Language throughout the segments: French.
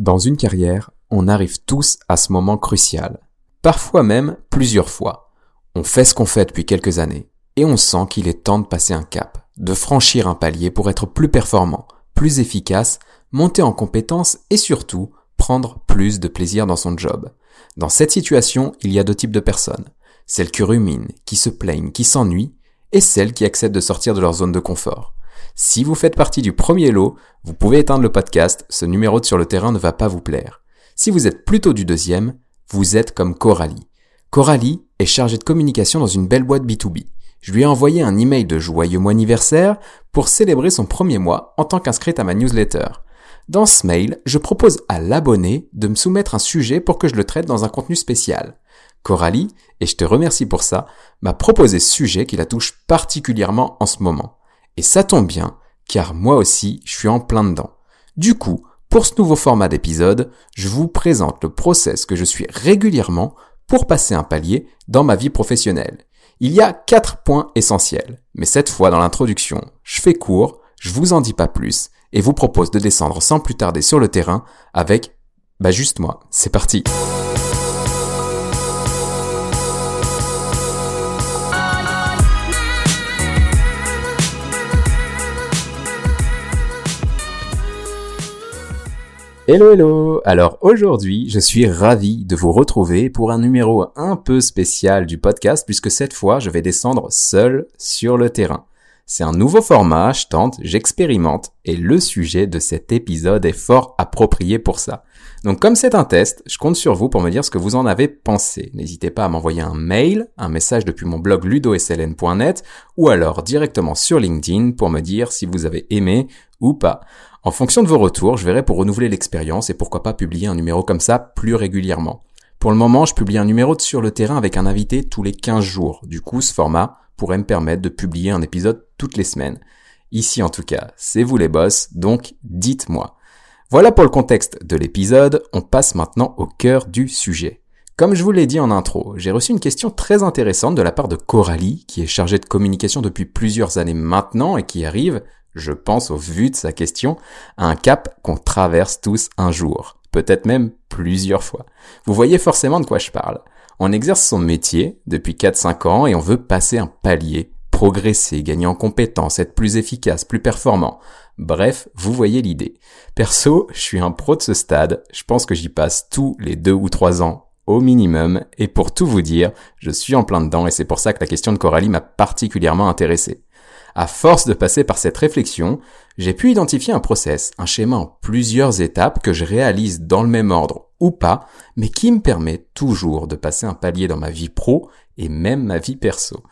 Dans une carrière, on arrive tous à ce moment crucial. Parfois même plusieurs fois. On fait ce qu'on fait depuis quelques années et on sent qu'il est temps de passer un cap, de franchir un palier pour être plus performant, plus efficace, monter en compétences et surtout prendre plus de plaisir dans son job. Dans cette situation, il y a deux types de personnes. Celles qui ruminent, qui se plaignent, qui s'ennuient, et celles qui acceptent de sortir de leur zone de confort. Si vous faites partie du premier lot, vous pouvez éteindre le podcast, ce numéro de sur le terrain ne va pas vous plaire. Si vous êtes plutôt du deuxième, vous êtes comme Coralie. Coralie est chargée de communication dans une belle boîte B2B. Je lui ai envoyé un email de joyeux mois anniversaire pour célébrer son premier mois en tant qu'inscrite à ma newsletter. Dans ce mail, je propose à l'abonné de me soumettre un sujet pour que je le traite dans un contenu spécial. Coralie, et je te remercie pour ça, m'a proposé ce sujet qui la touche particulièrement en ce moment. Et ça tombe bien, car moi aussi, je suis en plein dedans. Du coup, pour ce nouveau format d'épisode, je vous présente le process que je suis régulièrement pour passer un palier dans ma vie professionnelle. Il y a quatre points essentiels, mais cette fois dans l'introduction, je fais court, je vous en dis pas plus, et vous propose de descendre sans plus tarder sur le terrain avec, bah juste moi. C'est parti! Hello hello Alors aujourd'hui, je suis ravi de vous retrouver pour un numéro un peu spécial du podcast puisque cette fois, je vais descendre seul sur le terrain. C'est un nouveau format, je tente, j'expérimente et le sujet de cet épisode est fort approprié pour ça. Donc comme c'est un test, je compte sur vous pour me dire ce que vous en avez pensé. N'hésitez pas à m'envoyer un mail, un message depuis mon blog ludosln.net ou alors directement sur LinkedIn pour me dire si vous avez aimé ou pas. En fonction de vos retours, je verrai pour renouveler l'expérience et pourquoi pas publier un numéro comme ça plus régulièrement. Pour le moment, je publie un numéro sur le terrain avec un invité tous les 15 jours. Du coup, ce format pourrait me permettre de publier un épisode toutes les semaines. Ici en tout cas, c'est vous les boss, donc dites-moi. Voilà pour le contexte de l'épisode, on passe maintenant au cœur du sujet. Comme je vous l'ai dit en intro, j'ai reçu une question très intéressante de la part de Coralie, qui est chargée de communication depuis plusieurs années maintenant et qui arrive, je pense au vu de sa question, à un cap qu'on traverse tous un jour, peut-être même plusieurs fois. Vous voyez forcément de quoi je parle. On exerce son métier depuis 4-5 ans et on veut passer un palier, progresser, gagner en compétences, être plus efficace, plus performant. Bref, vous voyez l'idée. Perso, je suis un pro de ce stade, je pense que j'y passe tous les 2 ou 3 ans au minimum, et pour tout vous dire, je suis en plein dedans et c'est pour ça que la question de Coralie m'a particulièrement intéressé. À force de passer par cette réflexion, j'ai pu identifier un process, un schéma en plusieurs étapes que je réalise dans le même ordre ou pas, mais qui me permet toujours de passer un palier dans ma vie pro et même ma vie perso.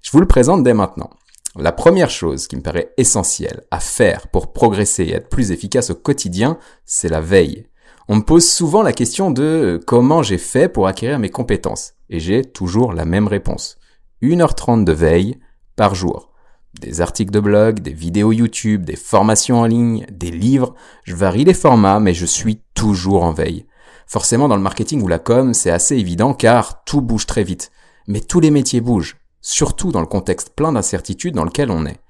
Je vous le présente dès maintenant. La première chose qui me paraît essentielle à faire pour progresser et être plus efficace au quotidien, c'est la veille. On me pose souvent la question de comment j'ai fait pour acquérir mes compétences, et j'ai toujours la même réponse. 1h30 de veille par jour des articles de blog, des vidéos YouTube, des formations en ligne, des livres. Je varie les formats, mais je suis toujours en veille. Forcément, dans le marketing ou la com, c'est assez évident car tout bouge très vite. Mais tous les métiers bougent, surtout dans le contexte plein d'incertitudes dans lequel on est.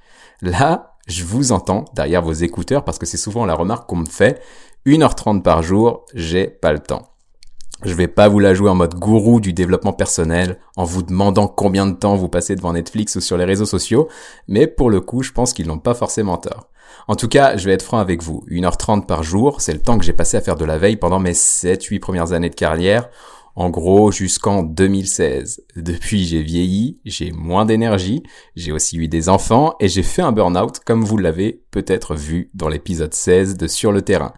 Là, je vous entends derrière vos écouteurs parce que c'est souvent la remarque qu'on me fait. 1h30 par jour, j'ai pas le temps. Je vais pas vous la jouer en mode gourou du développement personnel en vous demandant combien de temps vous passez devant Netflix ou sur les réseaux sociaux, mais pour le coup, je pense qu'ils n'ont pas forcément tort. En tout cas, je vais être franc avec vous. 1h30 par jour, c'est le temps que j'ai passé à faire de la veille pendant mes 7-8 premières années de carrière. En gros, jusqu'en 2016. Depuis, j'ai vieilli, j'ai moins d'énergie, j'ai aussi eu des enfants et j'ai fait un burn-out comme vous l'avez peut-être vu dans l'épisode 16 de Sur le terrain.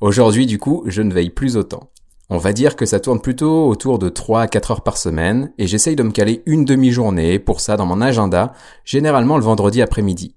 Aujourd'hui, du coup, je ne veille plus autant. On va dire que ça tourne plutôt autour de 3 à 4 heures par semaine et j'essaye de me caler une demi-journée pour ça dans mon agenda, généralement le vendredi après-midi.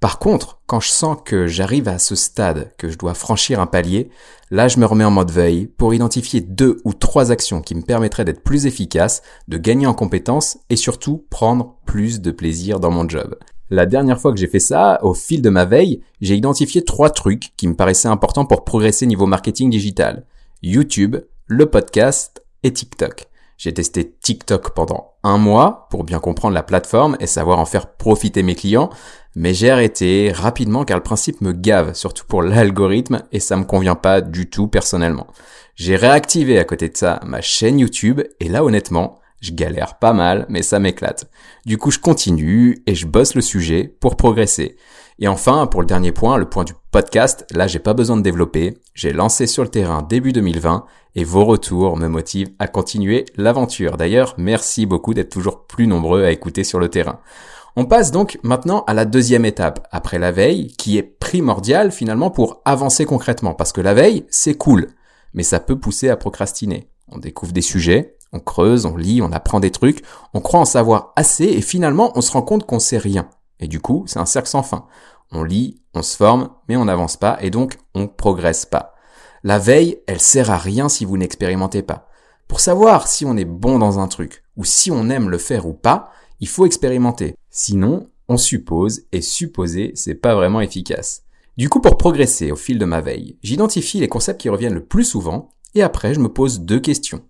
Par contre, quand je sens que j'arrive à ce stade, que je dois franchir un palier, là je me remets en mode veille pour identifier deux ou trois actions qui me permettraient d'être plus efficace, de gagner en compétences et surtout prendre plus de plaisir dans mon job. La dernière fois que j'ai fait ça, au fil de ma veille, j'ai identifié trois trucs qui me paraissaient importants pour progresser niveau marketing digital. YouTube, le podcast et TikTok. J'ai testé TikTok pendant un mois pour bien comprendre la plateforme et savoir en faire profiter mes clients, mais j'ai arrêté rapidement car le principe me gave, surtout pour l'algorithme, et ça me convient pas du tout personnellement. J'ai réactivé à côté de ça ma chaîne YouTube, et là honnêtement, je galère pas mal, mais ça m'éclate. Du coup, je continue et je bosse le sujet pour progresser. Et enfin, pour le dernier point, le point du podcast, là, j'ai pas besoin de développer. J'ai lancé sur le terrain début 2020 et vos retours me motivent à continuer l'aventure. D'ailleurs, merci beaucoup d'être toujours plus nombreux à écouter sur le terrain. On passe donc maintenant à la deuxième étape, après la veille, qui est primordiale finalement pour avancer concrètement. Parce que la veille, c'est cool, mais ça peut pousser à procrastiner. On découvre des sujets, on creuse, on lit, on apprend des trucs, on croit en savoir assez et finalement on se rend compte qu'on sait rien. Et du coup, c'est un cercle sans fin. On lit, on se forme, mais on n'avance pas et donc on progresse pas. La veille, elle sert à rien si vous n'expérimentez pas. Pour savoir si on est bon dans un truc ou si on aime le faire ou pas, il faut expérimenter. Sinon, on suppose et supposer, c'est pas vraiment efficace. Du coup, pour progresser au fil de ma veille, j'identifie les concepts qui reviennent le plus souvent et après je me pose deux questions.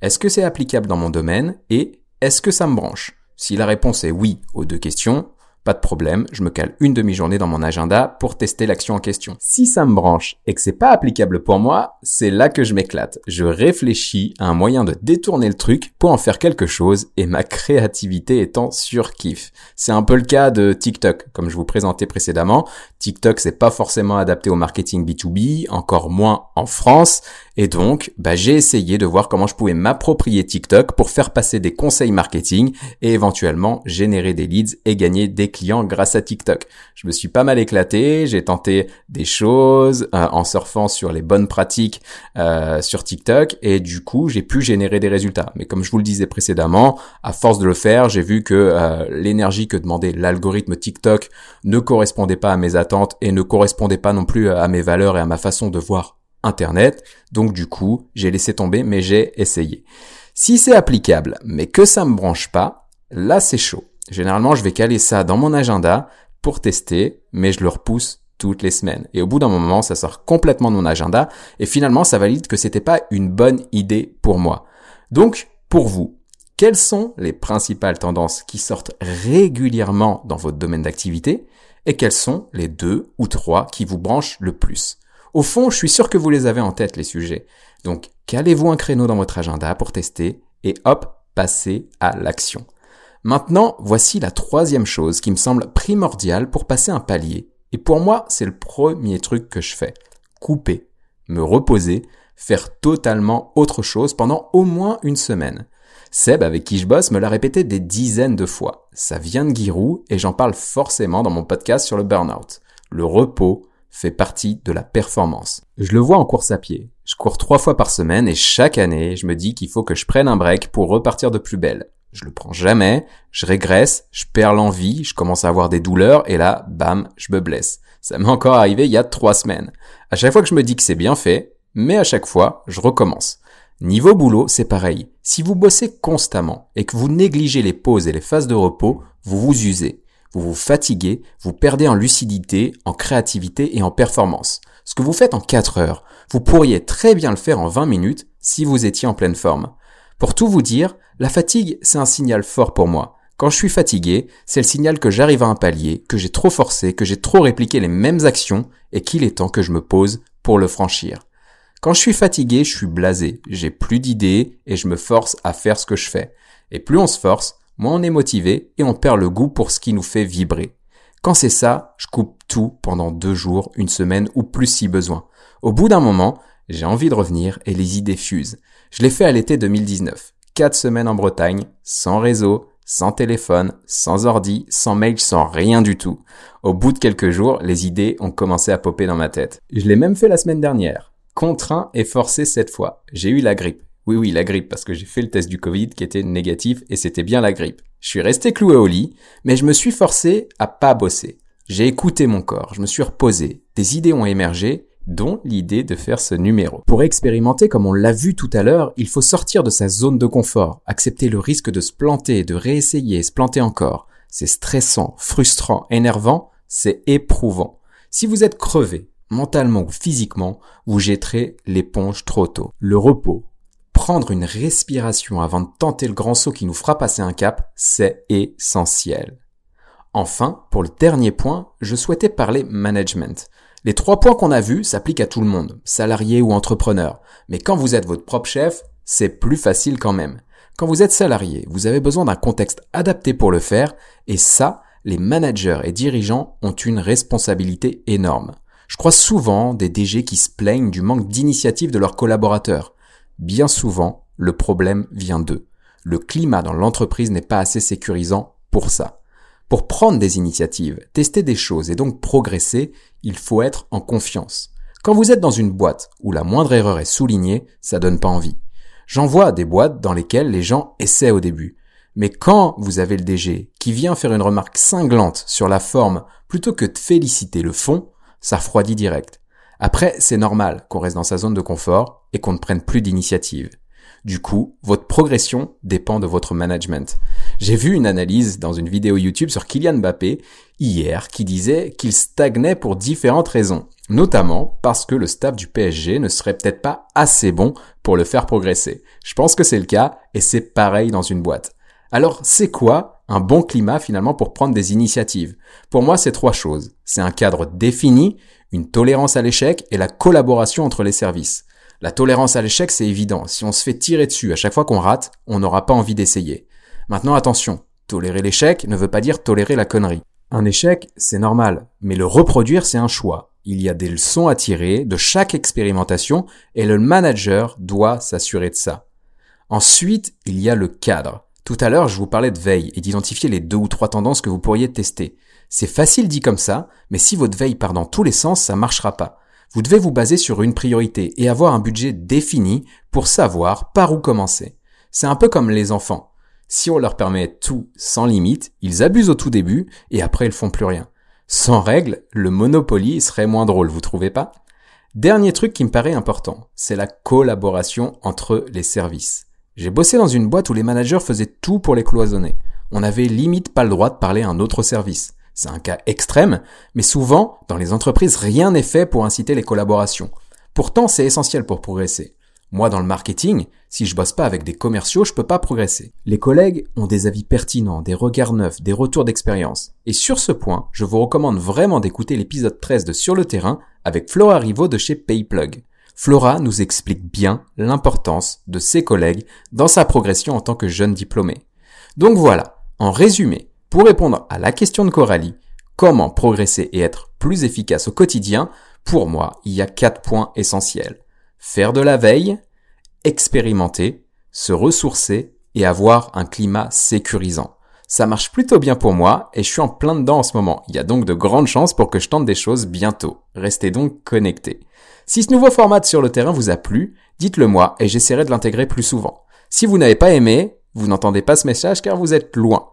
Est-ce que c'est applicable dans mon domaine et est-ce que ça me branche? Si la réponse est oui aux deux questions, pas de problème, je me cale une demi-journée dans mon agenda pour tester l'action en question. Si ça me branche et que c'est pas applicable pour moi, c'est là que je m'éclate. Je réfléchis à un moyen de détourner le truc pour en faire quelque chose et ma créativité étant sur kiff. C'est un peu le cas de TikTok, comme je vous présentais précédemment. TikTok c'est pas forcément adapté au marketing B2B, encore moins en France, et donc bah, j'ai essayé de voir comment je pouvais m'approprier TikTok pour faire passer des conseils marketing et éventuellement générer des leads et gagner des clients grâce à TikTok. Je me suis pas mal éclaté, j'ai tenté des choses euh, en surfant sur les bonnes pratiques euh, sur TikTok et du coup j'ai pu générer des résultats. Mais comme je vous le disais précédemment, à force de le faire, j'ai vu que euh, l'énergie que demandait l'algorithme TikTok ne correspondait pas à mes attentes et ne correspondait pas non plus à mes valeurs et à ma façon de voir Internet. Donc du coup, j'ai laissé tomber, mais j'ai essayé. Si c'est applicable, mais que ça me branche pas, là c'est chaud. Généralement, je vais caler ça dans mon agenda pour tester, mais je le repousse toutes les semaines. Et au bout d'un moment, ça sort complètement de mon agenda et finalement, ça valide que c'était pas une bonne idée pour moi. Donc, pour vous, quelles sont les principales tendances qui sortent régulièrement dans votre domaine d'activité et quelles sont les deux ou trois qui vous branchent le plus? Au fond, je suis sûr que vous les avez en tête, les sujets. Donc, calez-vous un créneau dans votre agenda pour tester et hop, passez à l'action. Maintenant, voici la troisième chose qui me semble primordiale pour passer un palier. Et pour moi, c'est le premier truc que je fais. Couper, me reposer, faire totalement autre chose pendant au moins une semaine. Seb, avec qui je bosse, me l'a répété des dizaines de fois. Ça vient de Giroud et j'en parle forcément dans mon podcast sur le burnout. Le repos fait partie de la performance. Je le vois en course à pied. Je cours trois fois par semaine et chaque année, je me dis qu'il faut que je prenne un break pour repartir de plus belle je le prends jamais, je régresse, je perds l'envie, je commence à avoir des douleurs et là, bam, je me blesse. Ça m'est encore arrivé il y a trois semaines. À chaque fois que je me dis que c'est bien fait, mais à chaque fois, je recommence. Niveau boulot, c'est pareil. Si vous bossez constamment et que vous négligez les pauses et les phases de repos, vous vous usez. Vous vous fatiguez, vous perdez en lucidité, en créativité et en performance. Ce que vous faites en 4 heures, vous pourriez très bien le faire en 20 minutes si vous étiez en pleine forme. Pour tout vous dire, la fatigue, c'est un signal fort pour moi. Quand je suis fatigué, c'est le signal que j'arrive à un palier, que j'ai trop forcé, que j'ai trop répliqué les mêmes actions et qu'il est temps que je me pose pour le franchir. Quand je suis fatigué, je suis blasé, j'ai plus d'idées et je me force à faire ce que je fais. Et plus on se force, moins on est motivé et on perd le goût pour ce qui nous fait vibrer. Quand c'est ça, je coupe tout pendant deux jours, une semaine ou plus si besoin. Au bout d'un moment, j'ai envie de revenir et les idées fusent. Je l'ai fait à l'été 2019. Quatre semaines en Bretagne, sans réseau, sans téléphone, sans ordi, sans mail, sans rien du tout. Au bout de quelques jours, les idées ont commencé à popper dans ma tête. Je l'ai même fait la semaine dernière. Contraint et forcé cette fois. J'ai eu la grippe. Oui, oui, la grippe, parce que j'ai fait le test du Covid qui était négatif et c'était bien la grippe. Je suis resté cloué au lit, mais je me suis forcé à pas bosser. J'ai écouté mon corps, je me suis reposé, des idées ont émergé dont l'idée de faire ce numéro. Pour expérimenter comme on l'a vu tout à l'heure, il faut sortir de sa zone de confort, accepter le risque de se planter, de réessayer, se planter encore. C'est stressant, frustrant, énervant, c'est éprouvant. Si vous êtes crevé, mentalement ou physiquement, vous jetterez l'éponge trop tôt. Le repos, Prendre une respiration avant de tenter le grand saut qui nous fera passer un cap, c'est essentiel. Enfin, pour le dernier point, je souhaitais parler management. Les trois points qu'on a vus s'appliquent à tout le monde, salarié ou entrepreneur. Mais quand vous êtes votre propre chef, c'est plus facile quand même. Quand vous êtes salarié, vous avez besoin d'un contexte adapté pour le faire, et ça, les managers et dirigeants ont une responsabilité énorme. Je crois souvent des DG qui se plaignent du manque d'initiative de leurs collaborateurs. Bien souvent, le problème vient d'eux. Le climat dans l'entreprise n'est pas assez sécurisant pour ça. Pour prendre des initiatives, tester des choses et donc progresser, il faut être en confiance. Quand vous êtes dans une boîte où la moindre erreur est soulignée, ça donne pas envie. J'en vois des boîtes dans lesquelles les gens essaient au début. Mais quand vous avez le DG qui vient faire une remarque cinglante sur la forme plutôt que de féliciter le fond, ça refroidit direct. Après, c'est normal qu'on reste dans sa zone de confort et qu'on ne prenne plus d'initiative. Du coup, votre progression dépend de votre management. J'ai vu une analyse dans une vidéo YouTube sur Kylian Mbappé hier qui disait qu'il stagnait pour différentes raisons, notamment parce que le staff du PSG ne serait peut-être pas assez bon pour le faire progresser. Je pense que c'est le cas et c'est pareil dans une boîte. Alors, c'est quoi un bon climat finalement pour prendre des initiatives? Pour moi, c'est trois choses. C'est un cadre défini, une tolérance à l'échec et la collaboration entre les services. La tolérance à l'échec, c'est évident. Si on se fait tirer dessus à chaque fois qu'on rate, on n'aura pas envie d'essayer. Maintenant, attention. Tolérer l'échec ne veut pas dire tolérer la connerie. Un échec, c'est normal, mais le reproduire, c'est un choix. Il y a des leçons à tirer de chaque expérimentation et le manager doit s'assurer de ça. Ensuite, il y a le cadre. Tout à l'heure, je vous parlais de veille et d'identifier les deux ou trois tendances que vous pourriez tester. C'est facile dit comme ça, mais si votre veille part dans tous les sens, ça marchera pas. Vous devez vous baser sur une priorité et avoir un budget défini pour savoir par où commencer. C'est un peu comme les enfants. Si on leur permet tout sans limite, ils abusent au tout début et après ils font plus rien. Sans règles, le Monopoly serait moins drôle, vous trouvez pas? Dernier truc qui me paraît important, c'est la collaboration entre les services. J'ai bossé dans une boîte où les managers faisaient tout pour les cloisonner. On avait limite pas le droit de parler à un autre service. C'est un cas extrême, mais souvent, dans les entreprises, rien n'est fait pour inciter les collaborations. Pourtant, c'est essentiel pour progresser. Moi, dans le marketing, si je bosse pas avec des commerciaux, je peux pas progresser. Les collègues ont des avis pertinents, des regards neufs, des retours d'expérience. Et sur ce point, je vous recommande vraiment d'écouter l'épisode 13 de Sur le terrain avec Flora Rivaud de chez Payplug. Flora nous explique bien l'importance de ses collègues dans sa progression en tant que jeune diplômé. Donc voilà, en résumé, pour répondre à la question de Coralie, comment progresser et être plus efficace au quotidien, pour moi, il y a quatre points essentiels. Faire de la veille, expérimenter, se ressourcer et avoir un climat sécurisant. Ça marche plutôt bien pour moi et je suis en plein dedans en ce moment. Il y a donc de grandes chances pour que je tente des choses bientôt. Restez donc connectés. Si ce nouveau format sur le terrain vous a plu, dites-le moi et j'essaierai de l'intégrer plus souvent. Si vous n'avez pas aimé, vous n'entendez pas ce message car vous êtes loin.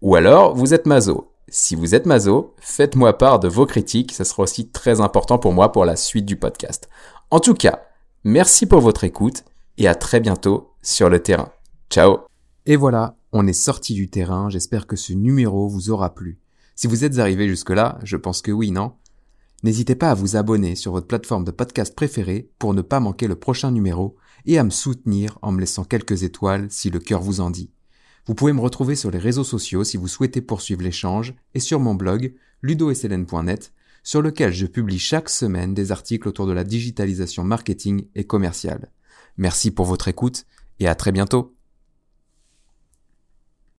Ou alors, vous êtes mazo. Si vous êtes mazo, faites-moi part de vos critiques, ça sera aussi très important pour moi pour la suite du podcast. En tout cas, merci pour votre écoute et à très bientôt sur le terrain. Ciao Et voilà, on est sorti du terrain, j'espère que ce numéro vous aura plu. Si vous êtes arrivé jusque-là, je pense que oui, non? N'hésitez pas à vous abonner sur votre plateforme de podcast préférée pour ne pas manquer le prochain numéro et à me soutenir en me laissant quelques étoiles si le cœur vous en dit. Vous pouvez me retrouver sur les réseaux sociaux si vous souhaitez poursuivre l'échange et sur mon blog ludosln.net sur lequel je publie chaque semaine des articles autour de la digitalisation marketing et commerciale. Merci pour votre écoute et à très bientôt.